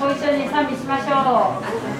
ご一緒に賛美しましょう。「「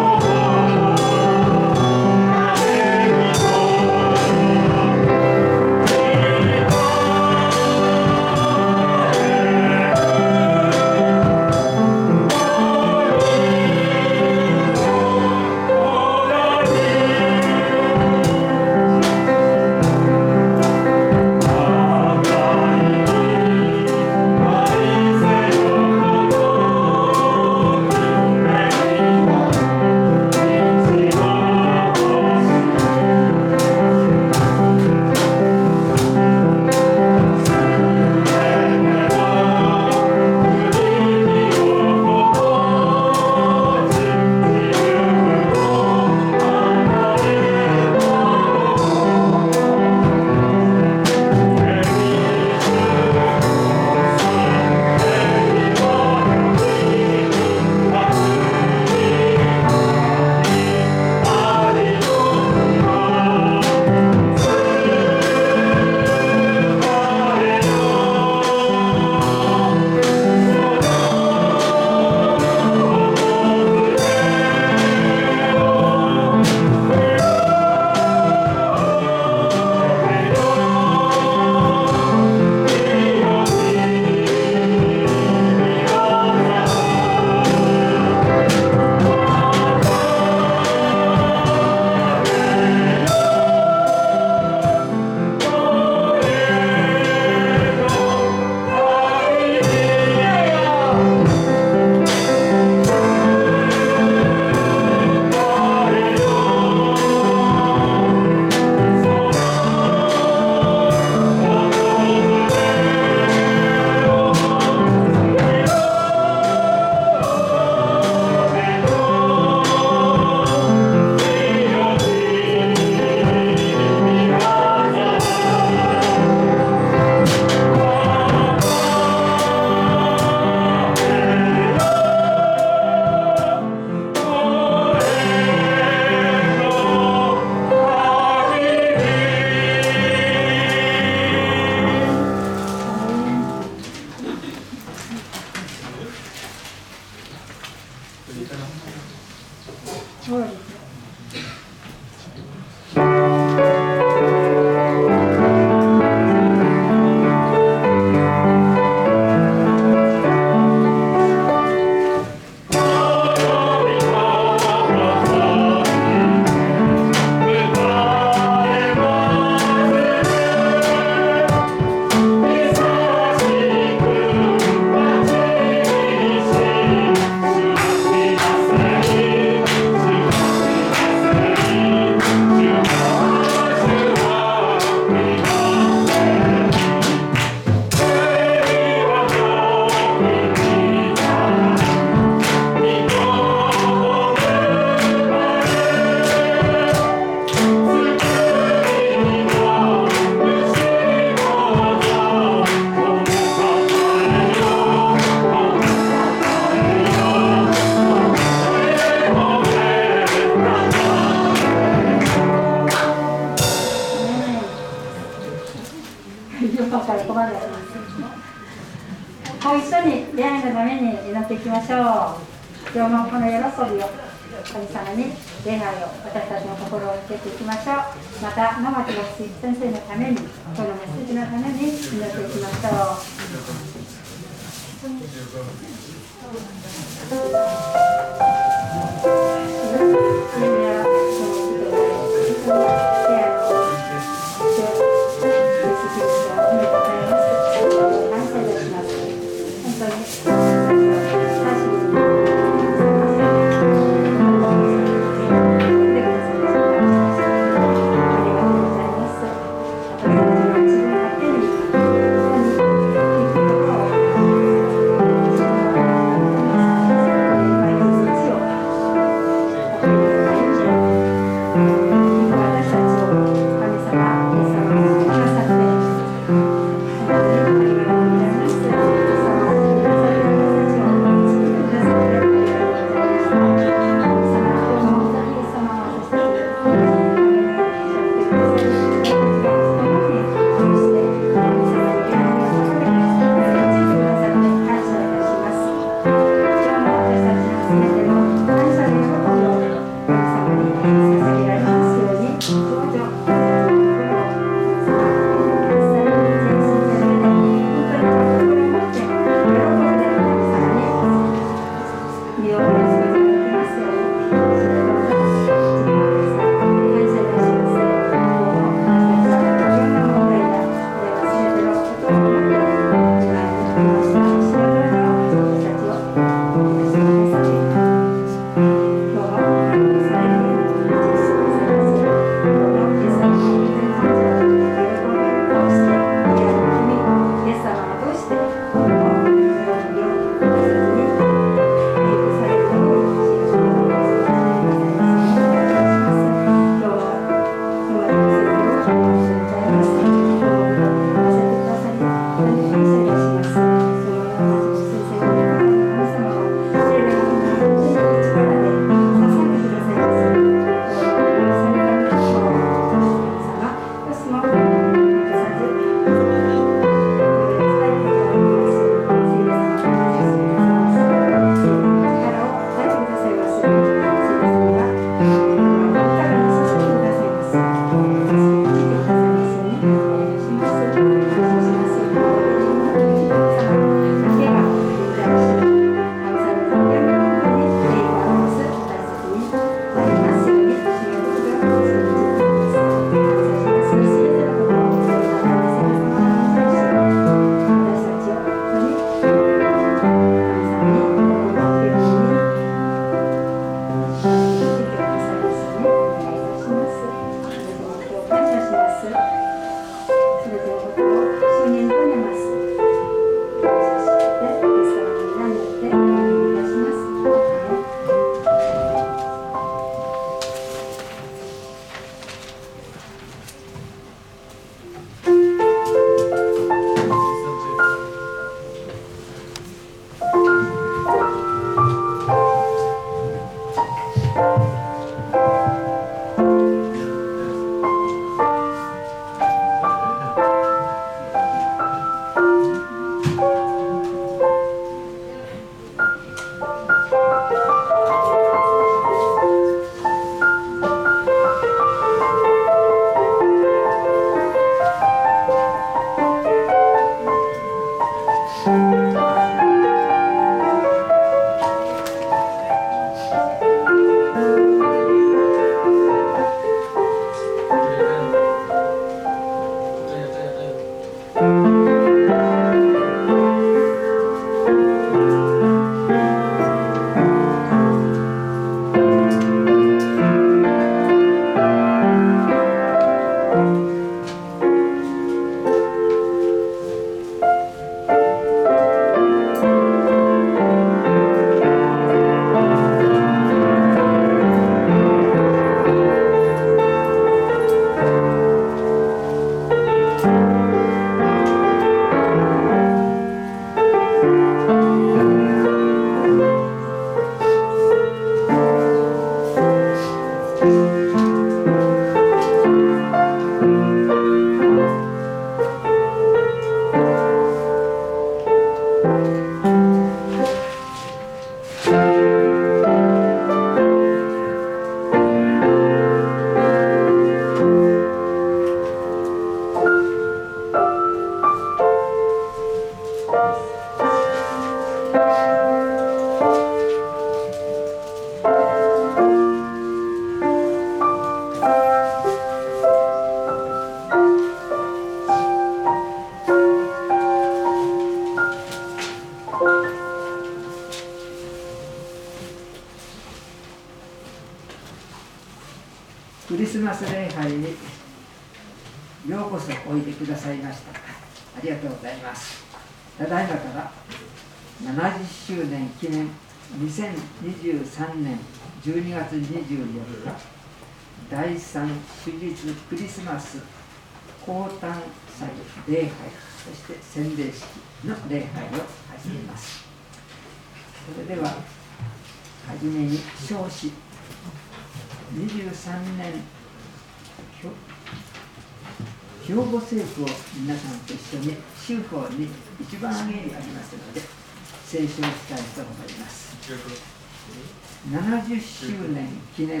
70周年記念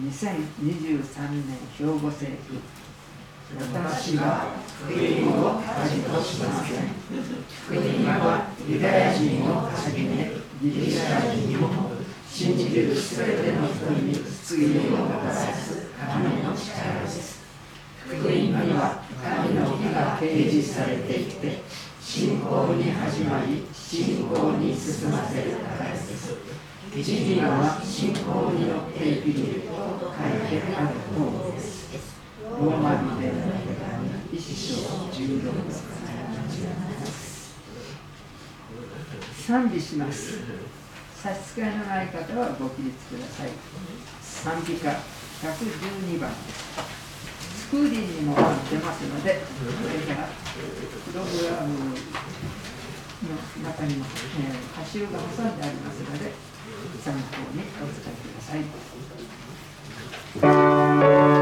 2023年兵庫政府私は福音を恥としません福音はユダヤ人をはじめギリシャ人にも信じるすべての人に救いをもたらす神の力です。福音には神の義が掲示されていて信仰に始まり信仰に進ませるからです。一時は信仰によって生きると書いてある通りですローマ人での手紙一章16節賛美します。差し支えのない方はご起立ください。賛美歌112番です。スクーリーにも出ます。のでそれからプログラムの中にも、えー、歌集が挟んでありますので参考にお使いください。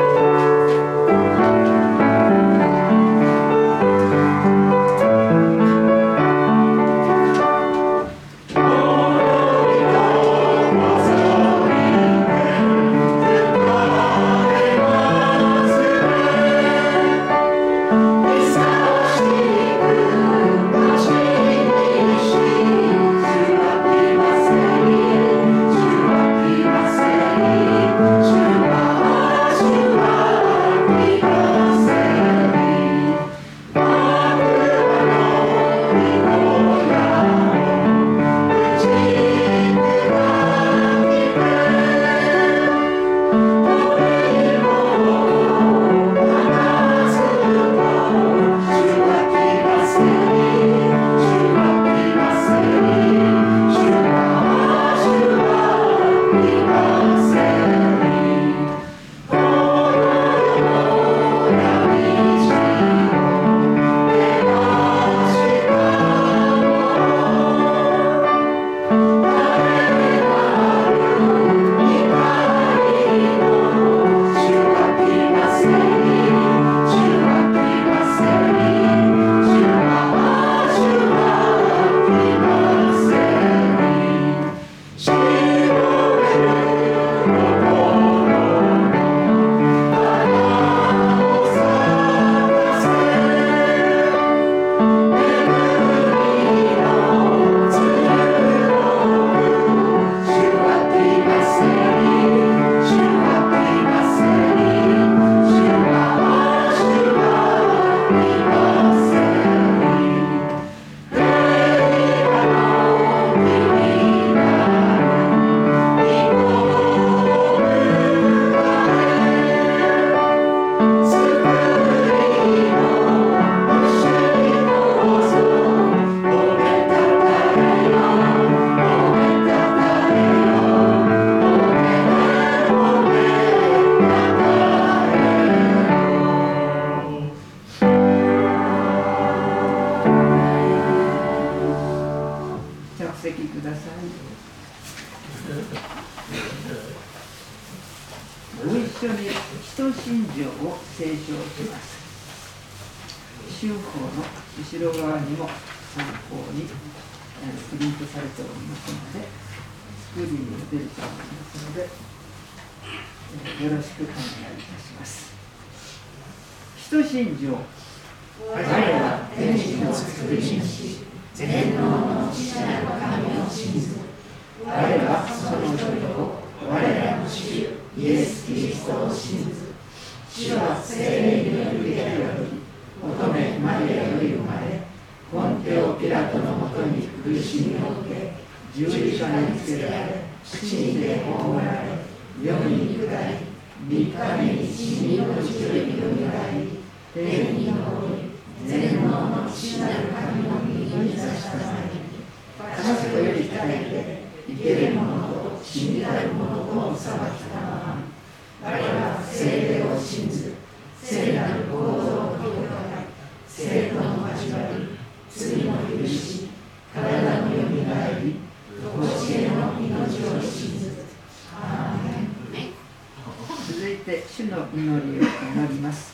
続いて主の祈りを祈ります。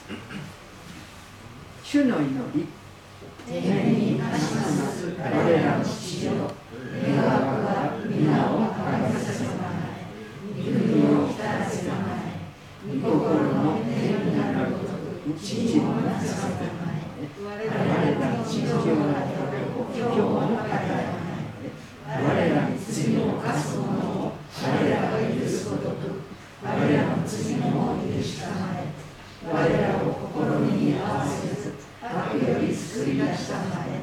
主の祈り。天にあします我らの父よ願わくは皆をあがせさまえ国を来らせまえ御心の天になるごとく地をなさせまえ我らの地上の今日も与え我らに罪を犯す者を我らが許すごとく我らの罪も許したまえ我らを試みに合わせず悪より救い出したまえ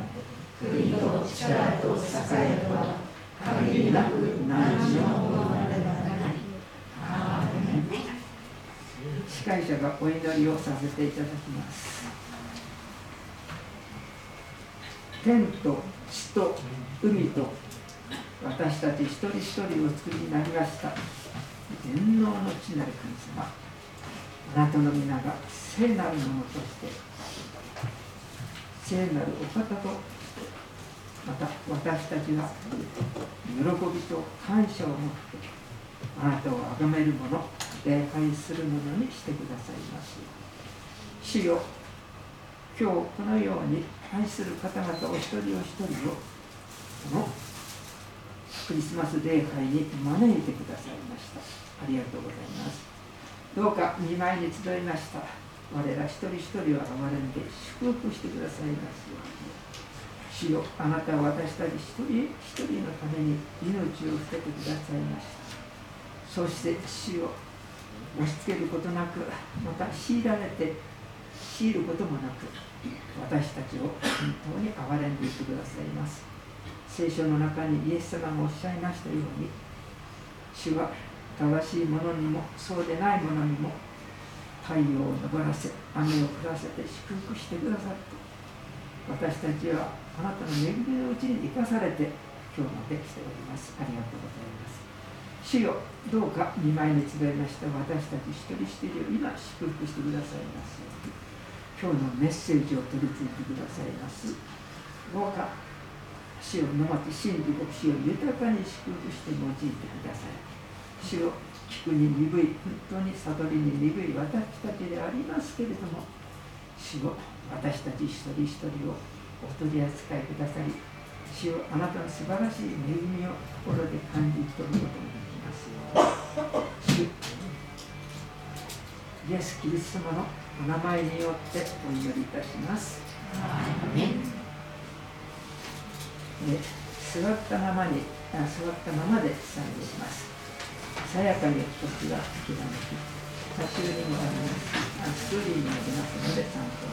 国と力と支えとは限りなく何時のものなればなり司会者がお祈りをさせていただきます天と地と海と私たち一人一人を作りになりました全能の地なる神様あなたの皆が聖なるものとして聖なるお方とまた私たちは喜びと感謝を持ってあなたを崇める者礼拝する者にしてくださいます。主よ今日このように愛する方々お一人お一人をこのクリスマス礼拝に招いてくださいました。ありがとうございます。どうか見舞いに集いました。我ら一人一人を憐れんで祝福してくださいますように主よあなたは私たち一人一人のために命を捨ててくださいました。そして主を押し付けることなくまた強いられて強いることもなく私たちを本当に憐れんでいてくださいます。聖書の中にイエス様がおっしゃいましたように主は正しいものにもそうでないものにも太陽を昇らせ雨を降らせて祝福してくださって私たちはあなたの恵みのうちに生かされて今日まで来ております。ありがとうございます。主よどうか見舞いに集いました。私たち一人一人を今祝福してくださいます今日のメッセージを取り付いてくださいます。どうか主をのまち真理牧師を豊かに祝福して用いてください。主を聞くに鈍い本当に悟りに鈍い私たちでありますけれども主を私たち一人一人をお取り扱いくださり主をあなたの素晴らしい恵みを心で感じ取ることができます主イエス・キリスト様のお名前によってお祈りいたします。で座ったままに座ったままで賛美しますさやかに時が刻めき歌集にもあります。ストーリーにもありますので参考にし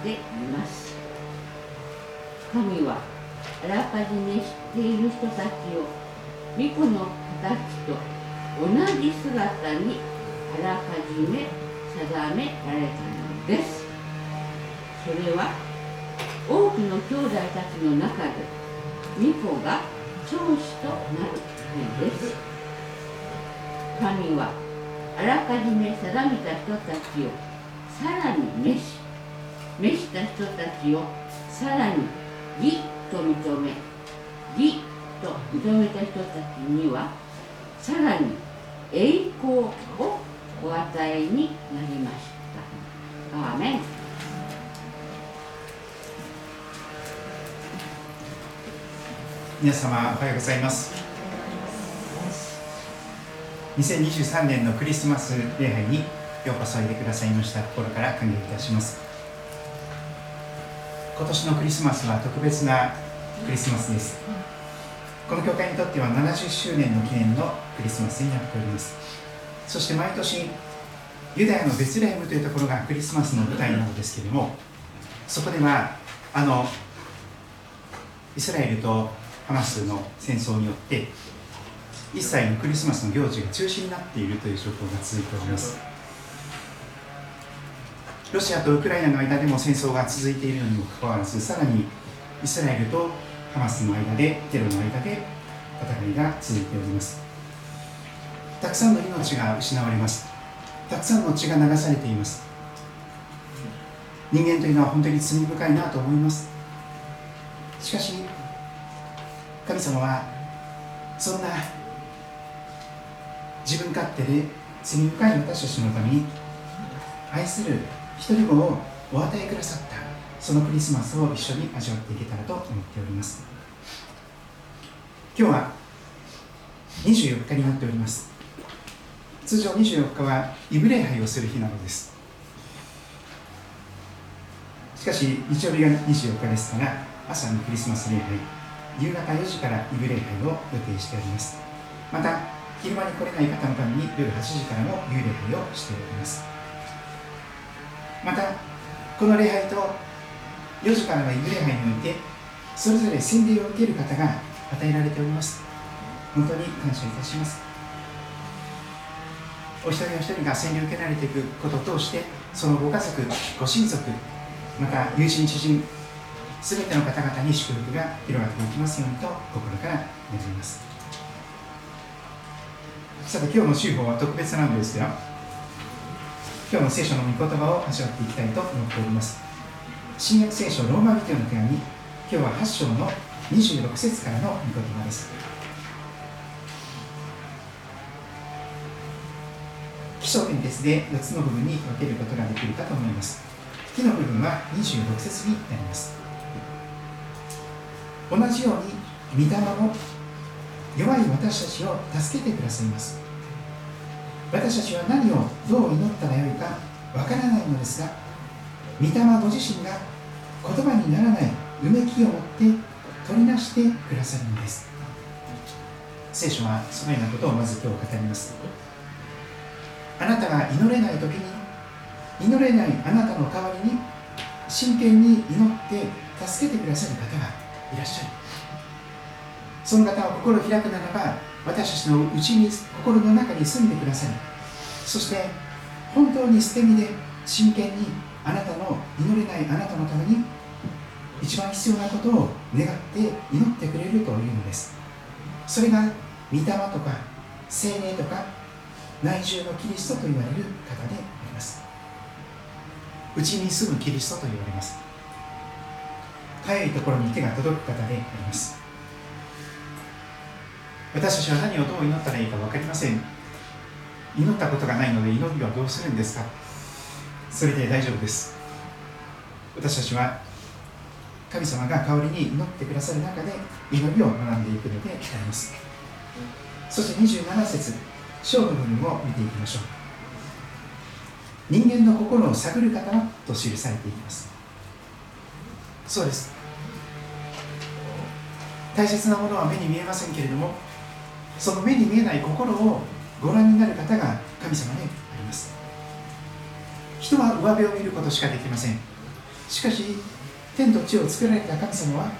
っています神はあらかじめ知っている人たちを御子の形と同じ姿にあらかじめ定められたのです。それは多くの兄弟たちの中で巫女が長子となるためです。神はあらかじめ定めた人たちをさらに召し召した人たちをさらに義と認め義と認めた人たちにはさらに栄光をお与えになりました。アーメン。皆様おはようございます。2023年のクリスマス礼拝にようこそおいでくださいました心から歓迎いたします。今年のクリスマスは特別なクリスマスです。この教会にとっては70周年の記念のクリスマスになっております。そして毎年ユダヤのベツレヘムというところがクリスマスの舞台なのですけれどもそこではあのイスラエルとハマスの戦争によって一切のクリスマスの行事が中止になっているという状況が続いております。ロシアとウクライナの間でも戦争が続いているのにもかかわらずさらにイスラエルとハマスの間でテロの間で戦いが続いております。たくさんの命が失われます。たくさんの血が流されています。人間というのは本当に罪深いなと思います。しかし神様はそんな自分勝手で罪深い私たちのために愛する一人子をお与えくださった。そのクリスマスを一緒に味わっていけたらと思っております。今日は24日になっております。通常24日はイブ礼拝をする日なのです。しかし日曜日が24日ですから朝のクリスマス礼拝夕方4時からイブ礼拝を予定しております。また昼間に来れない方のために夜8時からも夕礼拝をしております。またこの礼拝と4時からのイブ礼拝においてそれぞれ洗礼を受ける方が与えられております。本当に感謝いたします。お一人お一人が洗礼を受けられていくことを通してそのご家族ご親族また友人知人すべての方々に祝福が広がっていきますようにと心から願います。さて今日の週報は特別なんですよ。今日の聖書の御言葉を味わっていきたいと思っております。新約聖書ローマ人への手紙今日は8章の26節からの御言葉です。起承転結で4つの部分に分けることができるかと思います。木の部分は26節になります。同じように御霊も弱い私たちを助けてくださいます。私たちは何をどう祈ったらよいかわからないのですが御霊ご自身が言葉にならないうめきを持って取りなしてくださるのです。聖書はそのようなことをまず今日語ります。あなたが祈れない時に祈れないあなたの代わりに真剣に祈って助けてくださる方がいらっしゃる。その方は心を開くならば私たちのうちに心の中に住んでくださりそして本当に捨て身で真剣にあなたの祈れないあなたのために一番必要なことを願って祈ってくれるというのです。それが御霊とか精霊とか内住のキリストと言われる方であります。うちに住むキリストと言われます。かいところに手が届く方であります。私たちは何をどう祈ったらいいか分かりません。祈ったことがないので祈りはどうするんですか？それで大丈夫です。私たちは神様が代わりに祈ってくださる中で祈りを学んでいくのであります。そして27節勝負の部分を見ていきましょう。人間の心を探る方と記されています。そうです。大切なものは目に見えませんけれどもその目に見えない心をご覧になる方が神様であります。人は上辺を見ることしかできません。しかし天と地を作られた神様は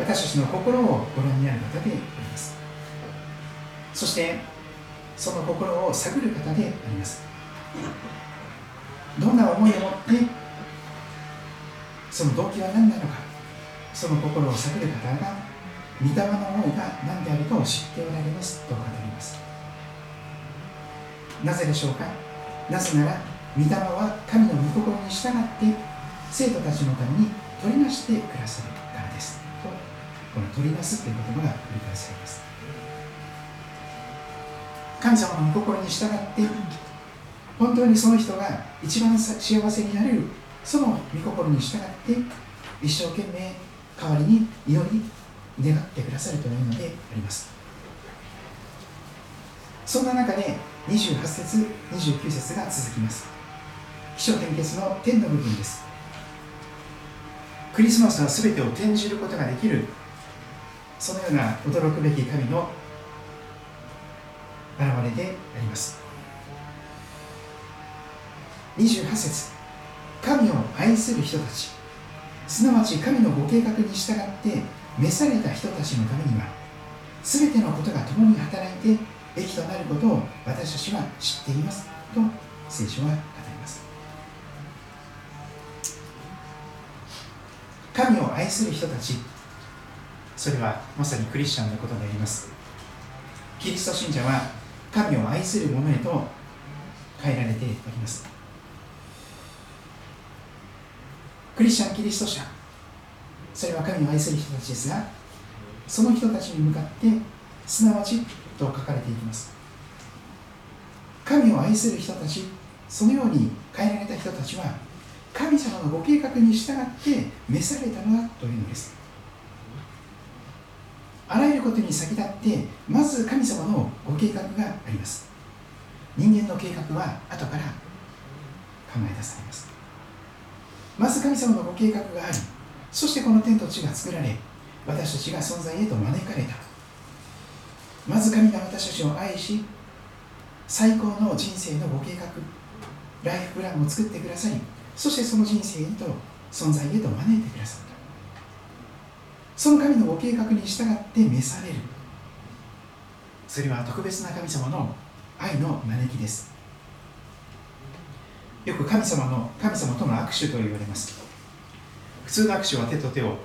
私たちの心をご覧になる方であります。そしてその心を探る方であります。どんな思いを持ってその動機は何なのかその心を探る方が御霊の思いが何であるかを知っておられますと語ります。なぜでしょうか？なぜなら御霊は神の御心に従って生徒たちのために取りなしてくださるからです。とこの取りなすという言葉が繰り返されます。神様の御心に従って本当にその人が一番幸せになれるその御心に従って一生懸命代わりに祈り願ってくださるというのであります。そんな中で28節29節が続きます。起承転結の天の部分です。クリスマスは全てを転じることができる。そのような驚くべき神の現れであります。28節。神を愛する人たち。すなわち神のご計画に従って召された人たちのためには全てのことが共に働いて益となることを私たちは知っていますと聖書は語ります。神を愛する人たちそれはまさにクリスチャンのことであります。キリスト信者は神を愛する者へと変えられております。クリスチャンキリスト者それは神を愛する人たちですがその人たちに向かってすなわちと書かれていきます。神を愛する人たちそのように変えられた人たちは神様のご計画に従って召されたのだというのです。あらゆることに先立ってまず神様のご計画があります。人間の計画は後から考え出されます。まず神様のご計画がありそしてこの天と地が作られ私たちが存在へと招かれた。まず神が私たちを愛し最高の人生のご計画ライフプランを作ってくださりそしてその人生へと存在へと招いてくださった。その神のご計画に従って召される。それは特別な神様の愛の招きです。よく神様の神様との握手と言われます。普通の握手は手と手を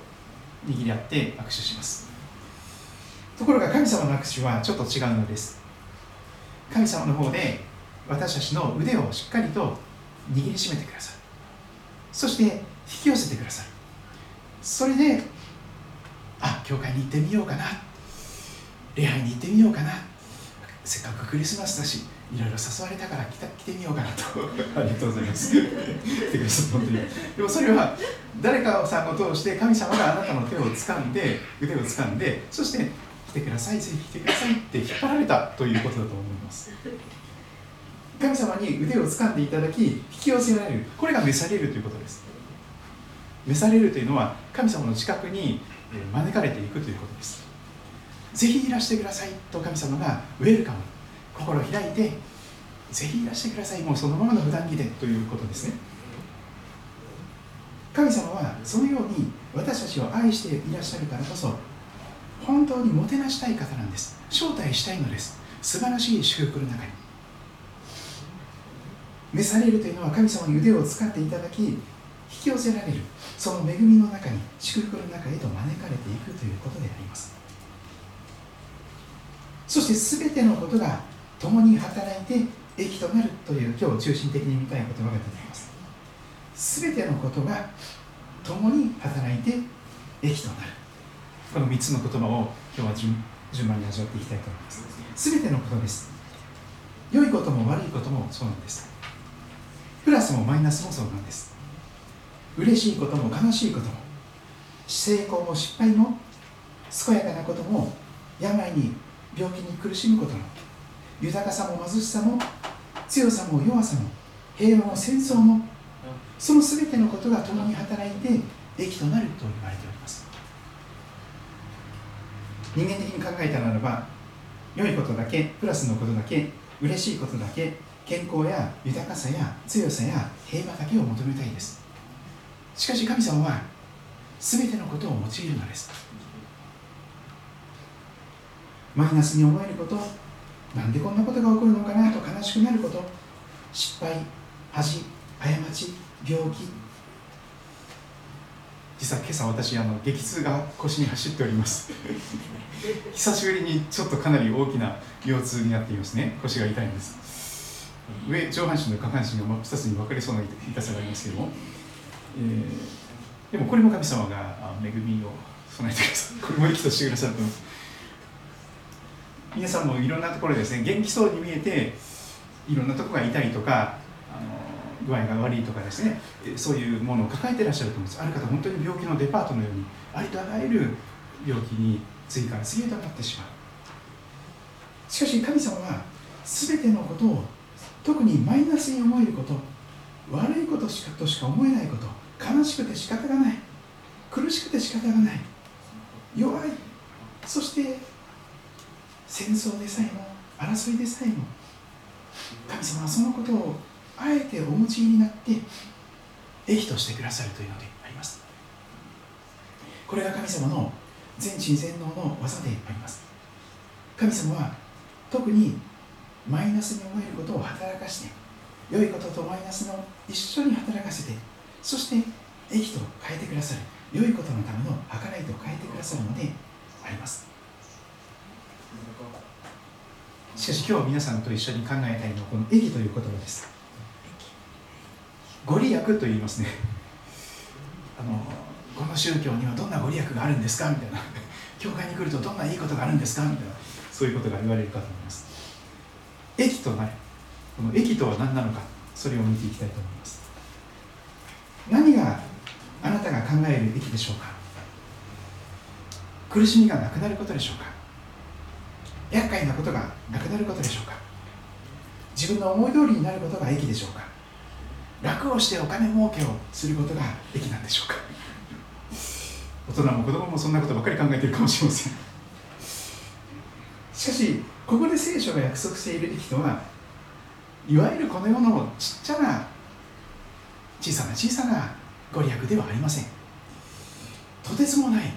握り合って握手します。ところが神様の握手はちょっと違うのです。神様の方で私たちの腕をしっかりと握りしめてください。そして引き寄せてくださるそれであ教会に行ってみようかな。礼拝に行ってみようかな。せっかくクリスマスだしいろいろ誘われたから来た来てみようかなと。ありがとうございます。来てくださ本当にでもそれは誰かさんを通して神様があなたの手を掴んで腕を掴んでそして来てくださいぜひ来てくださいって引っ張られたということだと思います。神様に腕を掴んでいただき引き寄せられるこれが召されるということです。召されるというのは神様の近くに招かれていくということです。ぜひいらしてくださいと神様がウェルカム心を開いてぜひいらしてください。もうそのままの普段着で。ということですね。神様はそのように私たちを愛していらっしゃるからこそ本当にもてなしたい方なんです。招待したいのです。素晴らしい祝福の中に。召されるというのは神様に腕を使っていただき引き寄せられる。その恵みの中に祝福の中へと招かれていくということであります。そして全てのことが共に働いて益となるという今日中心的に見たい言葉が出ています。全てのことが共に働いて益となる。この3つの言葉を今日は順順番に味わっていきたいと思います。全てのことです。良いことも悪いこともそうなんです。プラスもマイナスもそうなんです。嬉しいことも悲しいことも成功も失敗も健やかなことも病に病気に苦しむことも豊かさも貧しさも強さも弱さも平和も戦争もその全てのことが共に働いて益となると言われております。人間的に考えたならば良いことだけプラスのことだけ嬉しいことだけ健康や豊かさや強さや平和だけを求めたいです。しかし神様は全てのことを用いるのです。マイナスに思えることなんでこんなことが起こるのかなと悲しくなること。失敗恥過ち病気。実は今朝私あの激痛が腰に走っております。久しぶりにちょっとかなり大きな腰痛になっていますね。腰が痛いんです。上上半身と下半身が2つに分かれそうな痛さがありますけども、えー、でもこれも神様が恵みを備えてください。これも生きとしてくださると思います皆さんもいろんなところですね元気そうに見えていろんなところが痛いとかあの具合が悪いとかですねそういうものを抱えてらっしゃると思うんです。ある方本当に病気のデパートのようにありとあらゆる病気に次から次へとなってしまう。しかし神様は全てのことを特にマイナスに思えること悪いことしかとしか思えないこと悲しくて仕方がない。苦しくて仕方がない。弱い。そして戦争でさえも争いでさえも神様はそのことをあえてお持ちになって益としてくださるというのであります。これが神様の全知全能の技であります。神様は特にマイナスに思えることを働かして良いこととマイナスの一緒に働かせてそして益と変えてくださる良いことのための計らいと変えてくださるのであります。しかし今日皆さんと一緒に考えたいのはこの益という言葉です。ご利益と言いますね。あのこの宗教にはどんなご利益があるんですか？みたいな。教会に来るとどんないいことがあるんですか？みたいな。そういうことが言われるかと思います。益となるこの益とは何なのか？それを見ていきたいと思います。何があなたが考える益でしょうか？苦しみがなくなることでしょうか？厄介なことがなくなることでしょうか？自分の思い通りになることが益でしょうか？楽をしてお金儲けをすることが益なんでしょうか？大人も子供もそんなことばかり考えているかもしれません。しかしここで聖書が約束している益とはいわゆるこの世のちっちゃな小さな小さなご利益ではありません。とてつもない。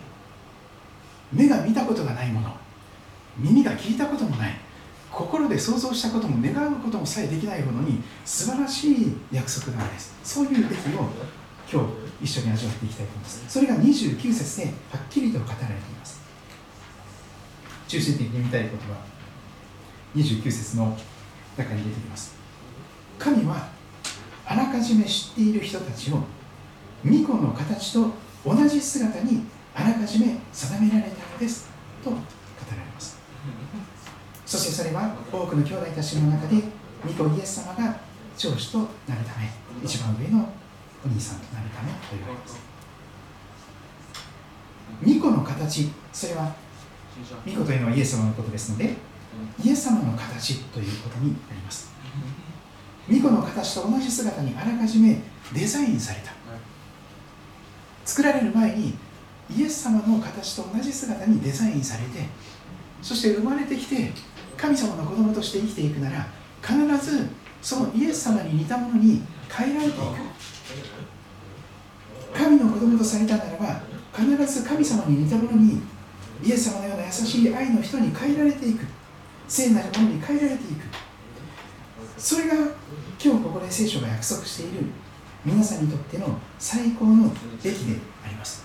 目が見たことがないもの。耳が聞いたこともない。心で想像したことも願うこともさえできないほどに素晴らしい約束なんです。そういうべきを今日一緒に味わっていきたいと思います。それが29節ではっきりと語られています。中心的に見たいことは29節の中に出てきます。神はあらかじめ知っている人たちを巫女の形と同じ姿にあらかじめ定められたのですと語られます。そしてそれは多くの兄弟たちの中で巫女イエス様が長子となるため一番上のお兄さんとなるためと言われます。巫女の形それは巫女というのはイエス様のことですのでイエス様の形ということになります。巫女の形と同じ姿にあらかじめデザインされた。作られる前にイエス様の形と同じ姿にデザインされてそして生まれてきて神様の子供として生きていくなら必ずそのイエス様に似たものに変えられていく。神の子供とされたならば必ず神様に似たものにイエス様のような優しい愛の人に変えられていく。聖なるものに変えられていく。それが今日ここで聖書が約束している皆さんにとっての最高のべきであります。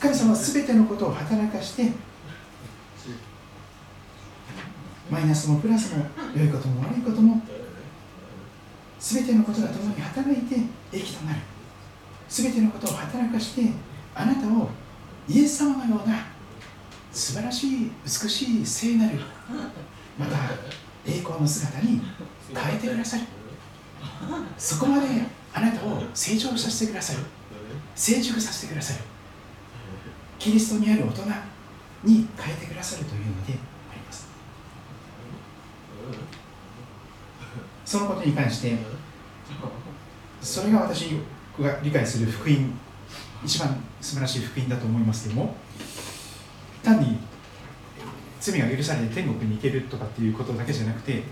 神様は全てのことを働かしてマイナスもプラスも良いことも悪いことも全てのことが共に働いて益となる。全てのことを働かしてあなたをイエス様のような素晴らしい美しい聖なるまた栄光の姿に変えてくださる。そこまであなたを成長させてくださる。成熟させてくださる。キリストにある大人に変えてくださるというのでありますそのことに関してそれが私が理解する福音一番素晴らしい福音だと思いますけども単に罪が許されて天国に行けるとかっていうことだけじゃなくて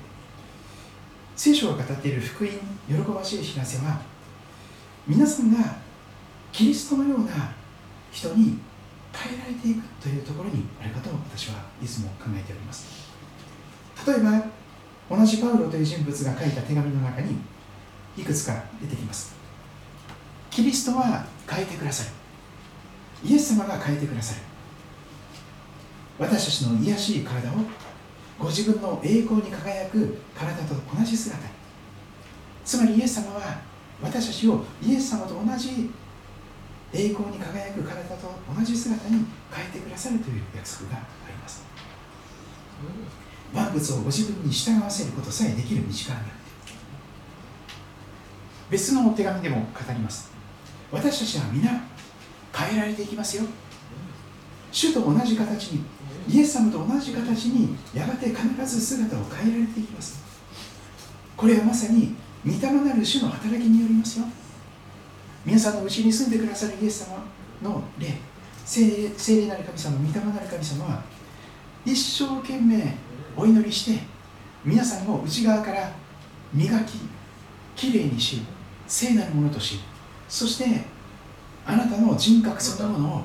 聖書が語っている福音喜ばしい知らせは皆さんがキリストのような人に変えられていくというところにあるかと私はいつも考えております。例えば同じパウロという人物が書いた手紙の中にいくつか出てきます。キリストは変えてくださる。イエス様が変えてくださる。私たちの癒しい体をご自分の栄光に輝く体と同じ姿。につまりイエス様は私たちをイエス様と同じ栄光に輝く体と同じ姿に変えてくださるという約束があります。万物をご自分に従わせることさえできる道からなる。別の手紙でも語ります。私たちは皆変えられていきますよ。主と同じ形にイエス様と同じ形にやがて必ず姿を変えられていきます。これはまさに御霊なる主の働きによりますよ。皆さんのうちに住んでくださるイエス様の霊。聖霊聖霊なる神様御霊なる神様は一生懸命お祈りして皆さんを内側から磨ききれいにし聖なるものとしそしてあなたの人格そのものを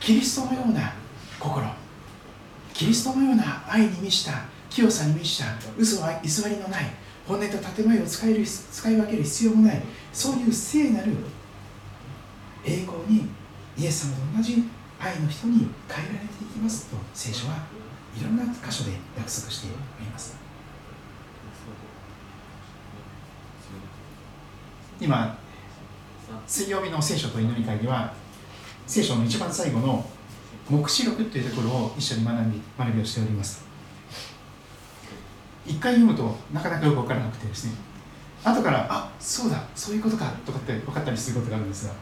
キリストのような心キリストのような愛に満ちた清さに満ちた嘘は偽りのない本音と建前を使える使い分ける必要もないそういう聖なる栄光にイエス様と同じ愛の人に変えられていきますと聖書はいろんな箇所で約束しております。今水曜日の聖書と祈り会では聖書の一番最後の黙示録というところを一緒に学び学びをしております。一回読むとなかなかよく分からなくてですね。後からあそうだそういうことかとかって分かったりすることがあるんですが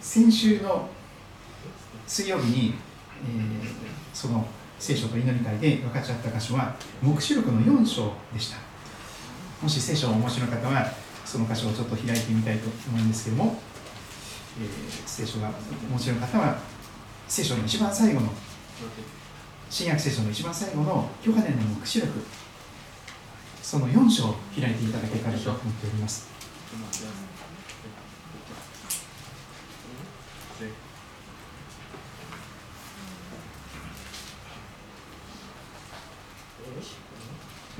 先週の水曜日に、えー、その聖書と祈り会で分かちゃった箇所は黙示録の4章でした。もし聖書をお持ちの方はその箇所をちょっと開いてみたいと思うんですけども、えー、聖書がお持ちの方は聖書の一番最後の新約聖書の一番最後のヨハネの黙示録その4章を開いていただけたらと思っております。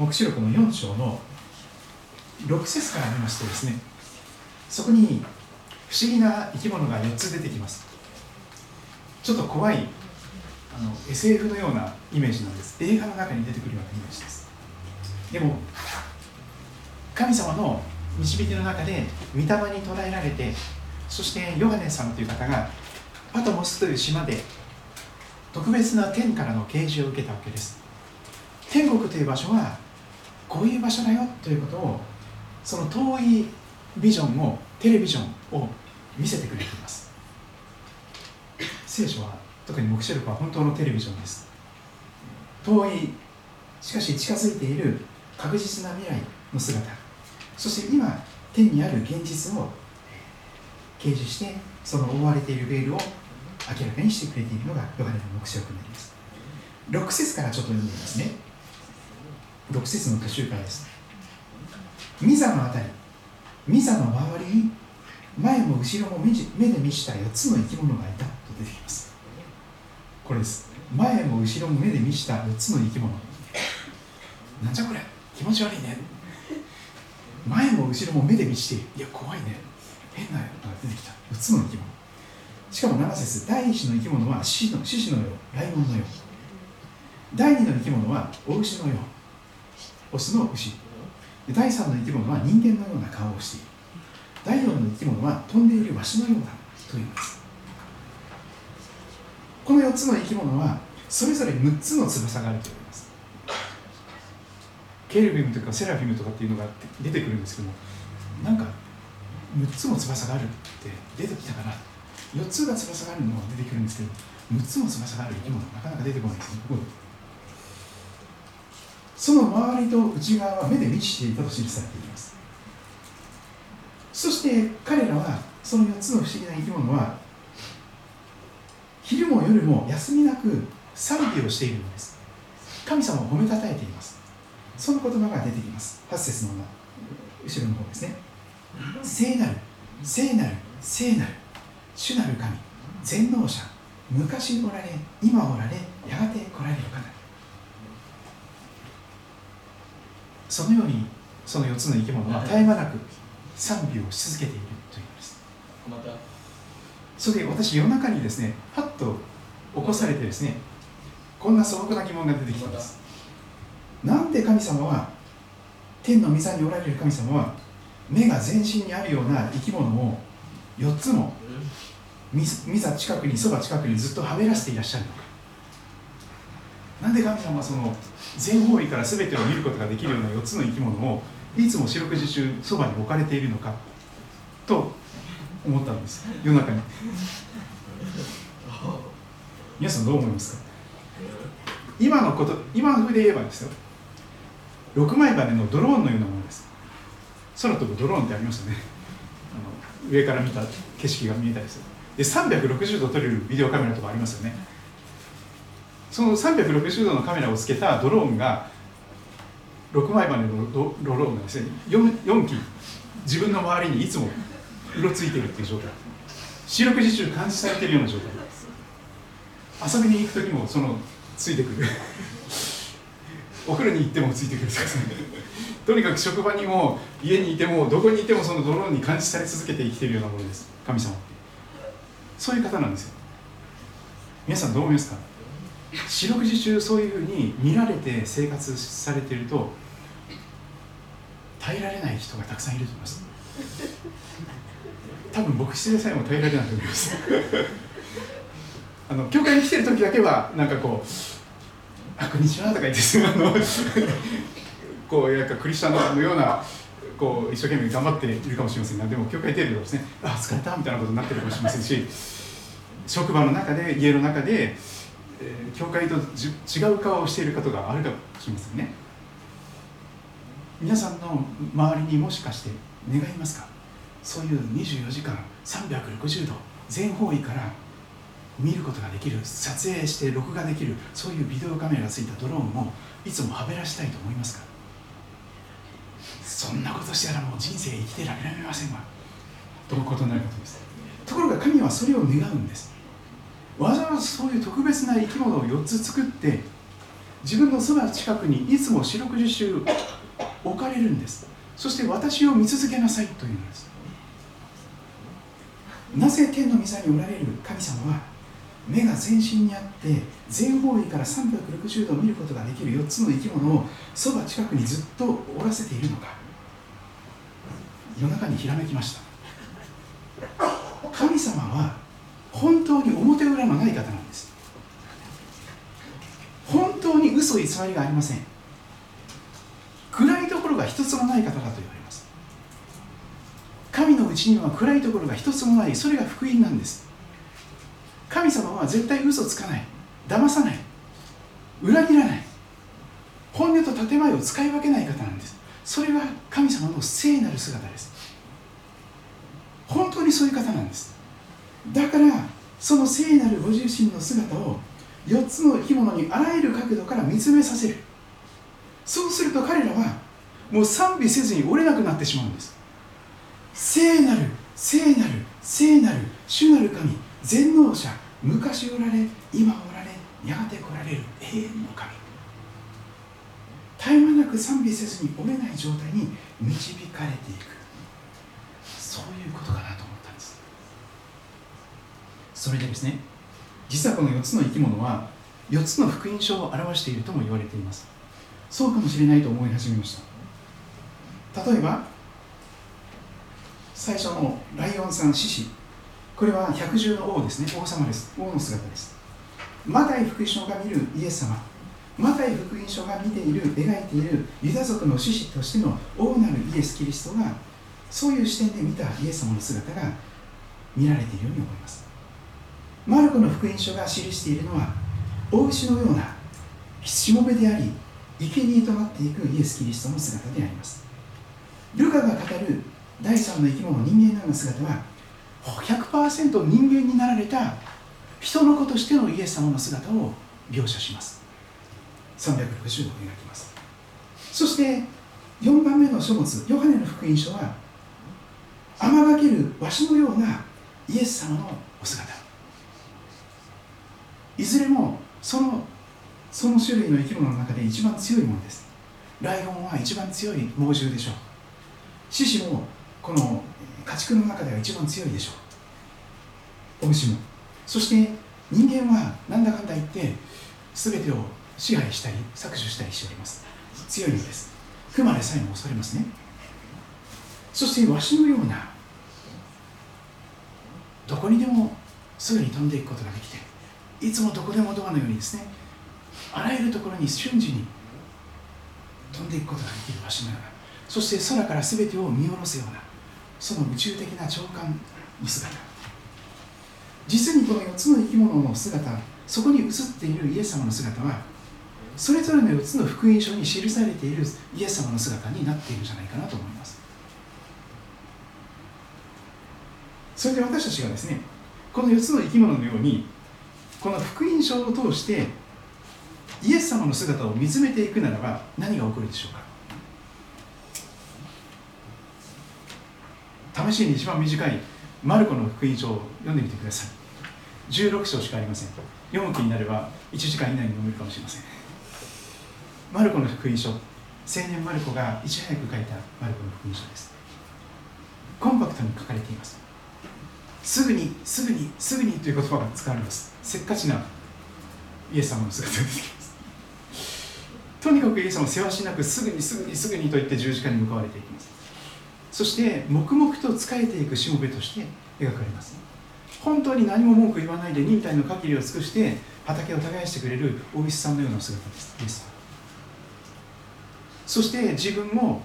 黙示録の4章の6節から見ますとですねそこに不思議な生き物が4つ出てきます。ちょっと怖いあの SF のようなイメージなんです。映画の中に出てくるようなイメージです。でも神様の導きの中で御霊に捉えられてそしてヨハネさんという方がパトモスという島で特別な天からの啓示を受けたわけです。天国という場所はこういう場所だよということをその遠いビジョンをテレビジョンを見せてくれています。聖書は特に黙示録は本当のテレビジョンです。遠いしかし近づいている確実な未来の姿。そして今天にある現実を掲示してその覆われているベールを明らかにしてくれているのがヨハネの黙示録になります。6節からちょっと読んでみますね。6節の途中からですミザのあたりミザの周りに前も後ろも目で見した4つの生き物がいたと出てきます。これです。前も後ろも目で見した4つの生き物。なんじゃこれ？気持ち悪いね。前も後ろも目で見していや怖いね。変なのが出てきた。4つの生き物。しかも7節第一の生き物は獅子の獅子のよう。ライオンのよう。第二の生き物はお牛のよう。オスの牛。第3の生き物は人間のような顔をしている。第4の生き物は飛んでいるワシのようだというんです。この4つの生き物はそれぞれ6つの翼があると言います。ケルビムとかセラフィムとかっていうのが出てくるんですけどもなんか6つも翼があるって出てきたから4つが翼があるのが出てくるんですけど6つも翼がある生き物なかなか出てこないですね。その周りと内側は目で満ちていたと記されています。そして彼らはその4つの不思議な生き物は昼も夜も休みなく賛美をしているのです。神様を褒めたたえています。その言葉が出てきます。8節の後ろの方ですね。聖なる聖なる聖なる。主なる神全能者。昔おられ今おられやがて来られる方。そのようにその4つの生き物は絶え間なく賛美をし続けているというんです。それで私夜中にですねパッと起こされてですねこんな素朴な疑問が出てきたんです。なんで神様は天の御座におられる神様は目が全身にあるような生き物を4つも御座近くにそば近くにずっとはべらせていらっしゃるのかなんで神様はその全方位から全てを見ることができるような4つの生き物をいつも四六時中そばに置かれているのかと思ったんです。夜中に。皆さんどう思いますか？今のこと今の風で言えばですよ。6枚羽のドローンのようなものです。空飛ぶドローンってありましたね。あの上から見た景色が見えたりする。で360度撮れるビデオカメラとかありますよね。その360度のカメラをつけたドローンが6枚羽のドローンがですね 4, 4機自分の周りにいつもうろついてるっていう状態。四六時中監視されてるような状態。遊びに行く時もそのついてくる。お風呂に行ってもついてくるとかとにかく職場にも家にいてもどこにいてもそのドローンに監視され続けて生きてるようなものです。神様そういう方なんですよ。皆さんどう思いますか？四六時中そういうふうに見られて生活されてると耐えられない人がたくさんいると思います。多分牧師でさえも耐えられないと思います。あの教会に来てる時だけはなんかこう「あこんにちは」とか言ってあのこうなんかクリスチャンのようなこう一生懸命頑張っているかもしれませんがでも教会出るとですね「あ疲れた」みたいなことになってるかもしれませんし職場の中で家の中で、え、教会と違う顔をしている方があるかもしれませんね。皆さんの周りにもしかして願いますか？そういう24時間360度全方位から見ることができる撮影して録画できるそういうビデオカメラがついたドローンをいつもはべらしたいと思いますか？そんなことしたらもう人生生きてられませんわ。ということになることですところが神はそれを願うんです。わざわざそういう特別な生き物を4つ作って自分のそば近くにいつも四六時中置かれるんです。そして私を見続けなさいというんです。なぜ天の御座におられる神様は目が全身にあって全方位から360度見ることができる4つの生き物をそば近くにずっとおらせているのか。夜中にひらめきました。神様は本当に表裏のない方なんです。本当に嘘偽りがありません。暗いところが一つもない方だと言われます。神のうちには暗いところが一つもない。それが福音なんです。神様は絶対嘘つかない。騙さない。裏切らない。本音と建前を使い分けない方なんです。それが神様の聖なる姿です。本当にそういう方なんです。だからその聖なるご自身の姿を4つの生き物にあらゆる角度から見つめさせる。そうすると彼らはもう賛美せずに折れなくなってしまうんです。聖なる聖なる聖なる主なる神全能者昔おられ今おられやがて来られる永遠の神。絶え間なく賛美せずに折れない状態に導かれていくそういうことかなと思ったんですそれでですね実はこの4つの生き物は4つの福音書を表しているとも言われています。そうかもしれないと思い始めました。例えば最初のライオンさん獅子これは百獣の王ですね。王様です。王の姿です。マタイ福音書が見るイエス様。マタイ福音書が見ている描いているユダ族の獅子としての王なるイエス・キリストがそういう視点で見たイエス様の姿が見られているように思います。マルコの福音書が記しているのは大牛のようなしもべであり生贄となっていくイエス・キリストの姿であります。ルカが語る第三の生き物人間のような姿は100%人間になられた人の子としてのイエス様の姿を描写します。360度描きます。そして4番目の書物ヨハネの福音書は天がけるわしのようなイエス様のお姿いずれもそのその種類の生き物の中で一番強いものです。ライオンは一番強い猛獣でしょう。獅子もこの家畜の中では一番強いでしょう。お牛も。そして人間はなんだかんだ言って全てを支配したり搾取したりしております。強いのです。熊でさえも恐れますね。そしてわしのようなどこにでもすぐに飛んでいくことができていつもどこでもドアのようにですねあらゆるところに瞬時に飛んでいくことができるわしのようなそして空から全てを見下ろすようなその宇宙的な長官の姿。実にこの4つの生き物の姿そこに映っているイエス様の姿はそれぞれの4つの福音書に記されているイエス様の姿になっているんじゃないかなと思います。それで私たちがですねこの4つの生き物のようにこの福音書を通してイエス様の姿を見つめていくならば何が起こるでしょうか？試しに一番短いマルコの福音書を読んでみてください。16章しかありません。読む気になれば1時間以内に読めるかもしれません。マルコの福音書。青年マルコがいち早く書いたマルコの福音書です。コンパクトに書かれています。すぐにすぐにすぐにという言葉が使われます。せっかちなイエス様の姿が出てきます。とにかくイエス様せわしなくすぐにすぐにすぐにと言って十字架に向かわれていきます。そして黙々と仕えていくしもべとして描かれます。本当に何も文句言わないで忍耐の限りを尽くして畑を耕してくれる大石さんのような姿です。イエス様。そして自分も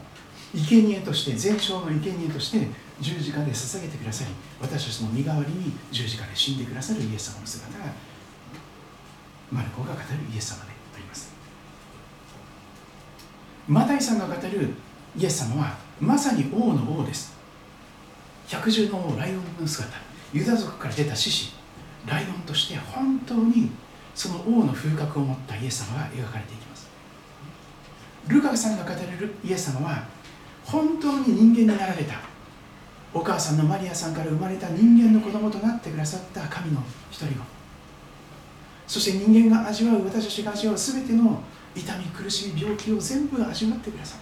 生贄として全焼の生贄として十字架で捧げてくださり私たちの身代わりに十字架で死んでくださるイエス様の姿がマルコが語るイエス様であります。マタイさんが語るイエス様はまさに王の王です。百獣の王ライオンの姿。ユダ族から出た獅子。ライオンとして本当にその王の風格を持ったイエス様が描かれていきます。ルカさんが語れるイエス様は本当に人間になられた。お母さんのマリアさんから生まれた人間の子供となってくださった神の一人をそして人間が味わう私たちが味わう全ての痛み苦しみ病気を全部味わってくださっ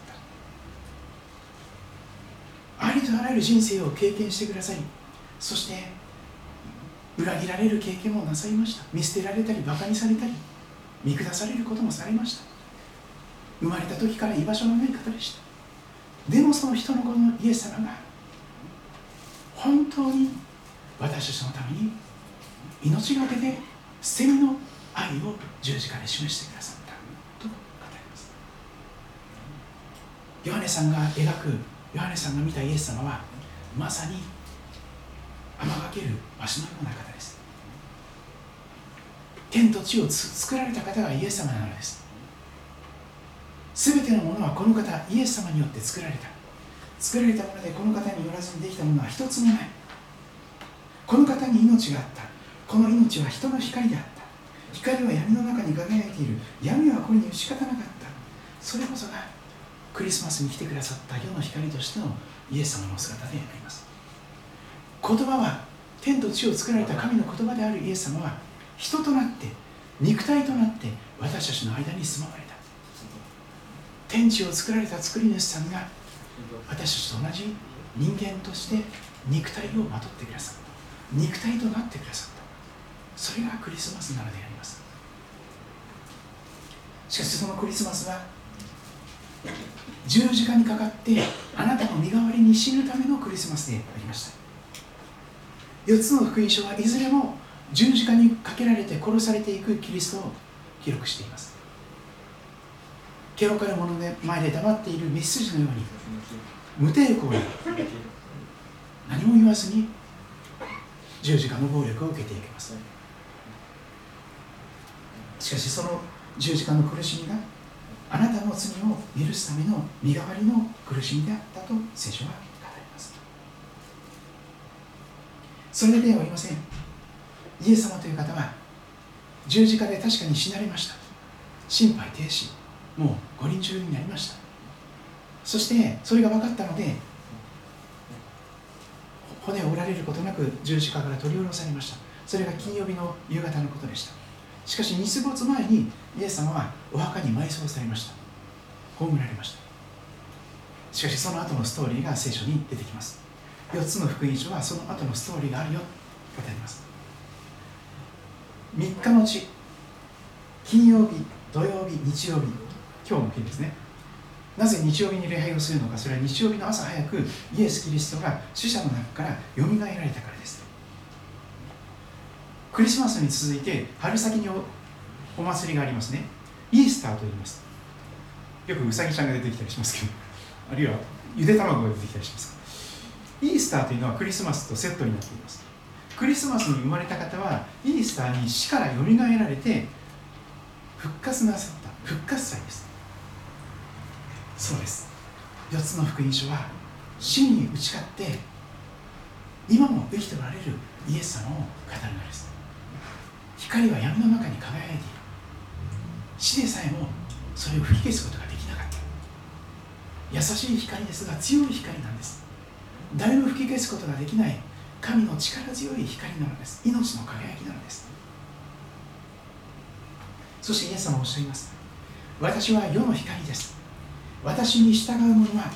た。ありとあらゆる人生を経験してくださりそして裏切られる経験もなさいました。見捨てられたりバカにされたり見下されることもされました。生まれた時から居場所のない方でした。でもその人の子のイエス様が本当に私たちのために命がけで捨て身の愛を十字架で示してくださったと語ります。ヨハネさんが描くヨハネさんが見たイエス様はまさに天がける場所のような方です。天と地を作られた方がイエス様なのです。すべてのものはこの方イエス様によって作られた。作られたものでこの方によらずにできたものは一つもない。この方に命があった。この命は人の光であった。光は闇の中に輝いている。闇はこれに打ち勝たなかった。それこそがクリスマスに来てくださった世の光としてのイエス様の姿であります。言葉は天と地を作られた神の言葉であるイエス様は人となって肉体となって私たちの間に住まわれた。天地を作られた作り主さんが私たちと同じ人間として肉体をまとってくださった。肉体となってくださった。それがクリスマスなのであります。しかしそのクリスマスは十字架にかかってあなたの身代わりに死ぬためのクリスマスでありました。4つの福音書はいずれも十字架にかけられて殺されていくキリストを記録しています。ケロカル者の前で黙っているメッセージのように無抵抗に何も言わずに十字架の暴力を受けていきます。しかしその十字架の苦しみがあなたの罪を許すための身代わりの苦しみであったと聖書は語ります。それではありません。イエス様という方は十字架で確かに死なれました。心肺停止。もう五輪中になりました。そしてそれが分かったので骨を折られることなく十字架から取り下ろされました。それが金曜日の夕方のことでした。しかし日没前にイエス様はお墓に埋葬されました。葬られました。しかしその後のストーリーが聖書に出てきます。4つの福音書はその後のストーリーがあるよ。と語ります。3日のち金曜日土曜日日曜日今日の日ですね。なぜ日曜日に礼拝をするのか。それは日曜日の朝早くイエス・キリストが死者の中からよみがえられたからです。クリスマスに続いて春先にお祭りがありますね。イースターと言います。よくうさぎちゃんが出てきたりしますけどあるいはゆで卵が出てきたりします。イースターというのはクリスマスとセットになっています。クリスマスに生まれた方はイースターに死からよみがえられて復活なさった。復活祭です。そうです。4つの福音書は死に打ち勝って今も生きておられるイエス様を語るのです。光は闇の中に輝いている。死でさえもそれを吹き消すことができなかった。優しい光ですが強い光なんです。誰も吹き消すことができない神の力強い光なのです。命の輝きなのです。そしてイエス様はおっしゃいます。私は世の光です。私に従う者は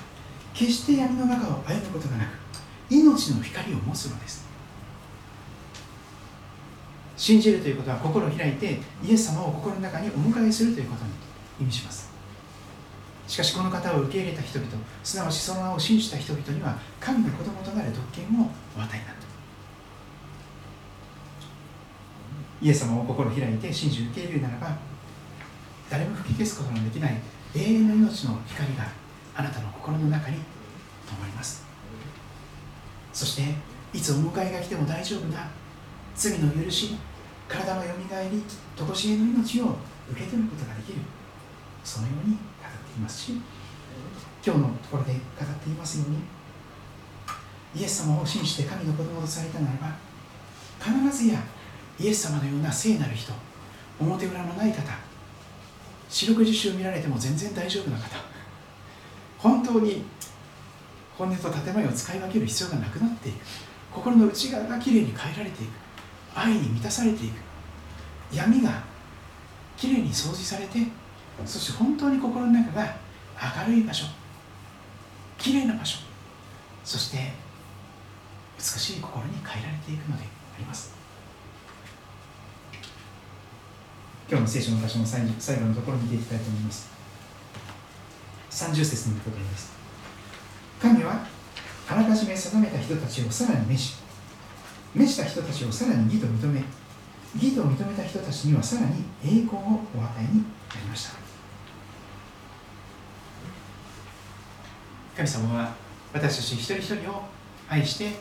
決して闇の中を歩むことがなく命の光を持つのです。信じるということは心を開いてイエス様を心の中にお迎えするということに意味します。しかしこの方を受け入れた人々すなわちその名を信じた人々には神の子供となる特権をお与えになった。イエス様を心を開いて信じ受け入れるならば誰も吹き消すことのできない永遠の命の光があなたの心の中に灯ります。そしていつお迎えが来ても大丈夫な罪の許し体のよみがえり常しえの命を受け取ることができる。そのように語っていますし今日のところで語っていますようにイエス様を信じて神の子供とされたならば必ずやイエス様のような聖なる人表裏のない方四六時中見られても全然大丈夫な方。本当に本音と建前を使い分ける必要がなくなっていく。心の内側がきれいに変えられていく。愛に満たされていく。闇がきれいに掃除されてそして本当に心の中が明るい場所。きれいな場所。そして美しい心に変えられていくのであります。今日の聖書の箇所の最後のところを見ていきたいと思います。30節のところです。神はあらかじめ定めた人たちをさらに召し召した人たちをさらに義と認め義と認めた人たちにはさらに栄光をお与えになりました。神様は私たち一人一人を愛して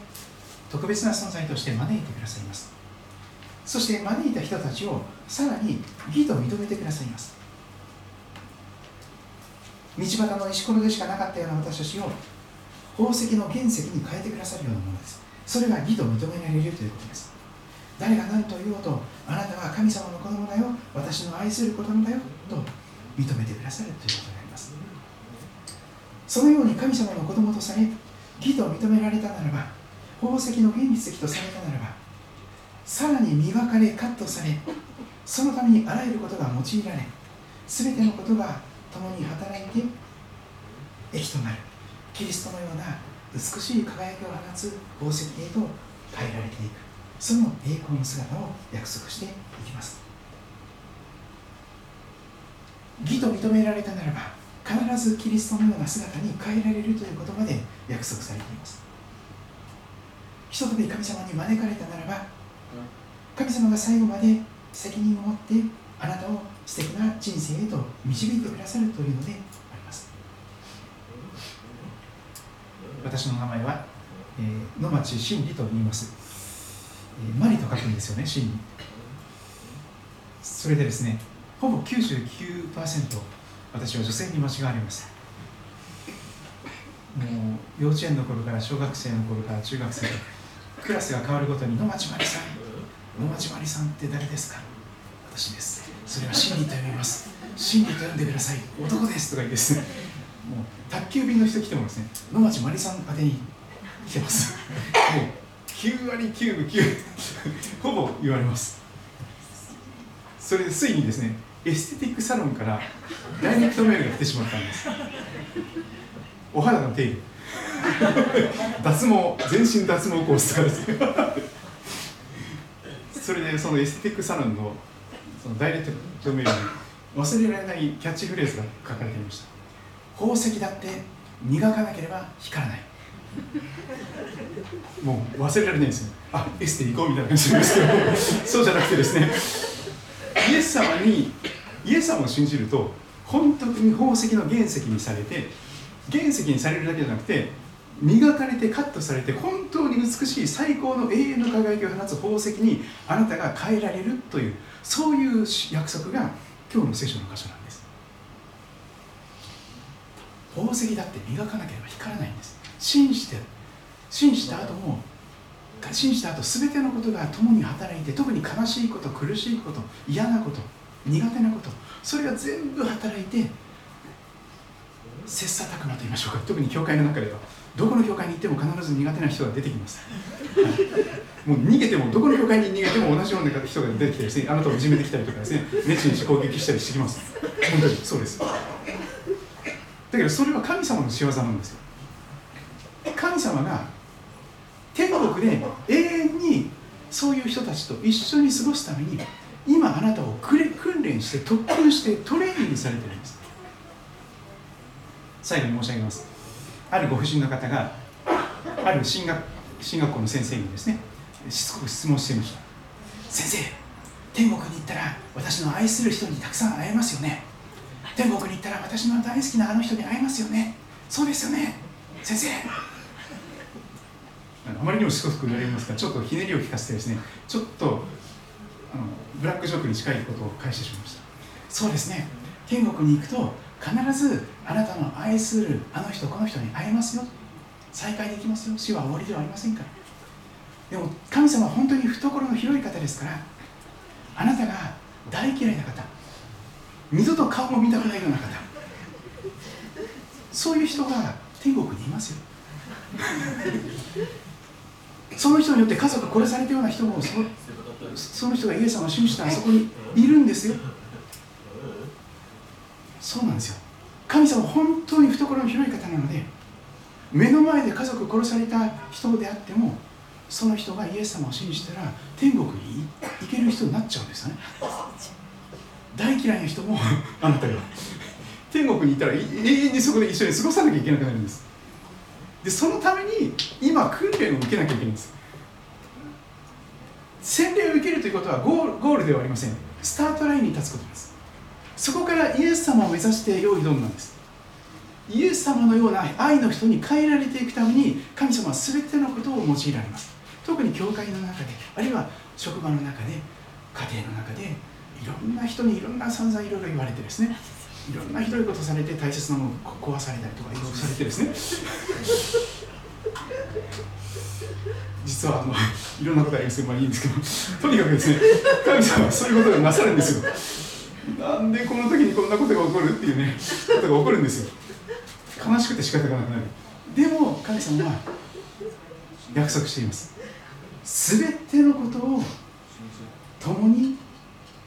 特別な存在として招いてくださいます。そして招いた人たちをさらに義と認めてくださいます。道端の石ころでしかなかったような私たちを宝石の原石に変えてくださるようなものです。それが義と認められるということです。誰が何と言おうとあなたは神様の子供だよ。私の愛する子供だよ。と認めてくださるということになります。そのように神様の子供とされ義と認められたならば宝石の現実的とされたならばさらに磨かれカットされそのためにあらゆることが用いられ全てのことが共に働いて益となる。キリストのような美しい輝きを放つ宝石へと変えられていく。その栄光の姿を約束していきます。義と認められたならば必ずキリストのような姿に変えられるということまで約束されています。ひとたび神様に招かれたならば神様が最後まで責任を持ってあなたを素敵な人生へと導いてくださるというのであります。私の名前は、えー、野町真理と言います、えー、マリと書くんですよね真理。それでですねほぼ99%私は女性に間違われました。もう幼稚園の頃から小学生の頃から中学生クラスが変わるごとに野町まりさん。野町まりさんって誰ですか？私です。それは真理と読みます。真理と読んでください。男ですとか言ってです。ねもう宅急便の人来てもですね野町まりさん宛てに来てます。もう9割9分9ほぼ言われます。それでついにですねエステティックサロンからダイレクトメールが来てしまったんです。お肌の手入れ脱毛全身脱毛コースとかですね。それでそのエステティックサロンのそのダイレクトメールに忘れられないキャッチフレーズが書かれていました。宝石だって磨かなければ光らない。もう忘れられないですよ。あエステ行こうみたいな感じなんですけどそうじゃなくてですね。イエス様にイエス様を信じると本当に宝石の原石にされて原石にされるだけじゃなくて磨かれてカットされて本当に美しい最高の永遠の輝きを放つ宝石にあなたが変えられるというそういう約束が今日の聖書の箇所なんです。宝石だって磨かなければ光らないんです。信じて信じた後も信じた後全てのことが共に働いて特に悲しいこと苦しいこと嫌なこと苦手なことそれが全部働いて切磋琢磨と言いましょうか。特に教会の中では。どこの教会に行っても必ず苦手な人が出てきます、はい、もう逃げてもどこの教会に逃げても同じような人が出てきたりですねあなたをいじめてきたりとかですね熱心に攻撃したりしてきます。本当にそうです。だけどそれは神様の仕業なんですよ。神様が天国で永遠にそういう人たちと一緒に過ごすために今あなたを訓練して特訓してトレーニングされてるんです。最後に申し上げます。あるご婦人の方がある進学進学校の先生にですねしつこく質問していました。先生天国に行ったら私の愛する人にたくさん会えますよね。天国に行ったら私の大好きなあの人に会えますよね。そうですよね。先生。あまりにもしつこく言われますからちょっとひねりを聞かせてですねちょっとあのブラックジョークに近いことを返してしまいました。そうですね。天国に行くと必ずあなたの愛するあの人この人に会えますよ。再会できますよ。死は終わりではありませんから。でも神様は本当に懐の広い方ですからあなたが大嫌いな方二度と顔も見たくないような方そういう人が天国にいますよ。その人によって家族殺されたような人もそのその人がイエス様を信じたあそこにいるんですよ。そうなんですよ。神様本当に懐の広い方なので目の前で家族殺された人であってもその人がイエス様を信じたら天国に行ける人になっちゃうんですよね。大嫌いな人もあなたが。天国に行ったら永遠にそこで一緒に過ごさなきゃいけなくなるんです。でそのために今訓練を受けなきゃいけないんです。洗礼を受けるということはゴールゴールではありません。スタートラインに立つことです。そこからイエス様を目指して世を挑んだんです。イエス様のような愛の人に変えられていくために神様は全てのことを用いられます。特に教会の中であるいは職場の中で家庭の中でいろんな人にいろんな散々いろいろ言われてですね。いろんなひどいことされて大切なものを壊されたりとかいろいろされてですね。実はあのいろんなことありますけど、まあいいんですけど。とにかくですね神様はそういうことがなさるんですよ。なんでこの時にこんなことが起こるっていうねことが起こるんですよ。悲しくて仕方がなくなるでも神様は約束しています。全てのことを共に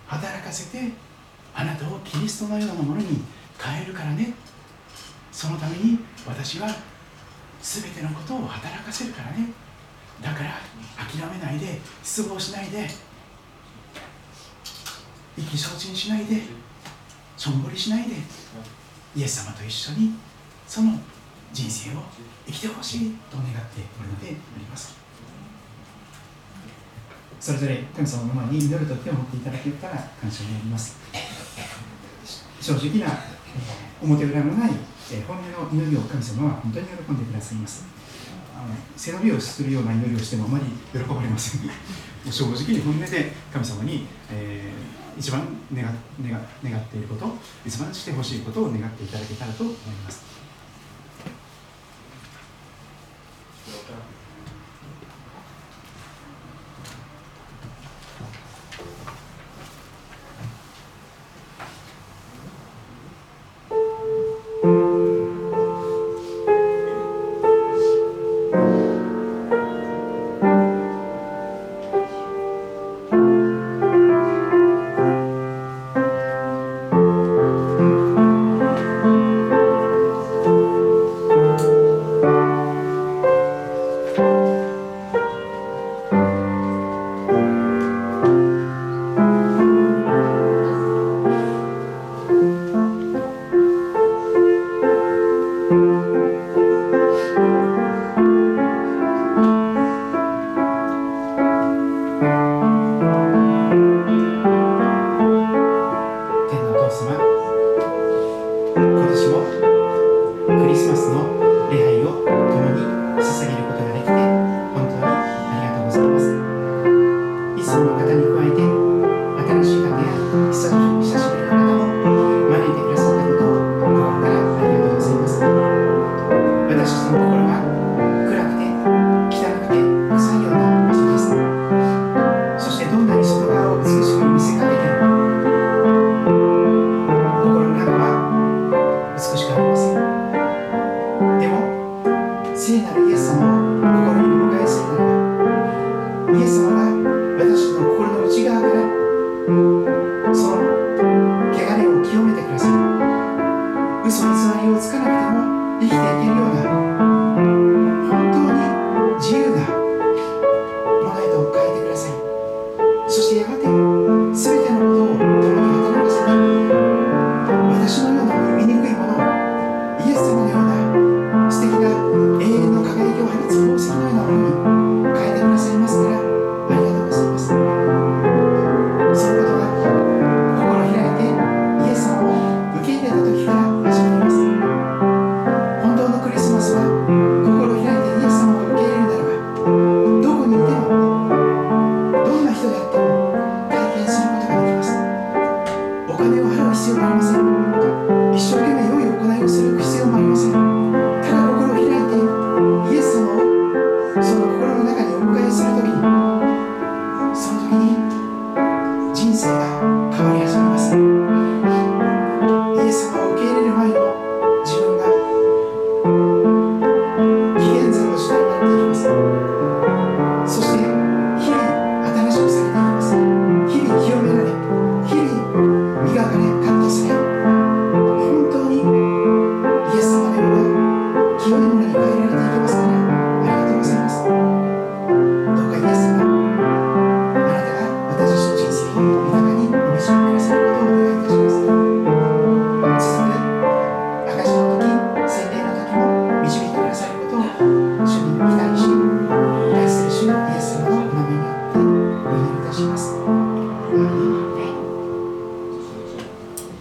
働かせてあなたをキリストのようなものに変えるからね。そのために私は全てのことを働かせるからね。だから諦めないで失望しないで意気消沈しないでしょんぼりしないでイエス様と一緒にその人生を生きてほしいと願っておるのであります。それぞれ神様の前に祈ると手を持っていただけたら感謝になります。正直な、えー、表裏のない、えー、本音の祈りを神様は本当に喜んでくださいます。あの背伸びをするような祈りをしてもあまり喜ばれません。正直に本音で神様に、えー、一番願願願っていること一番してほしいことを願っていただけたらと思います。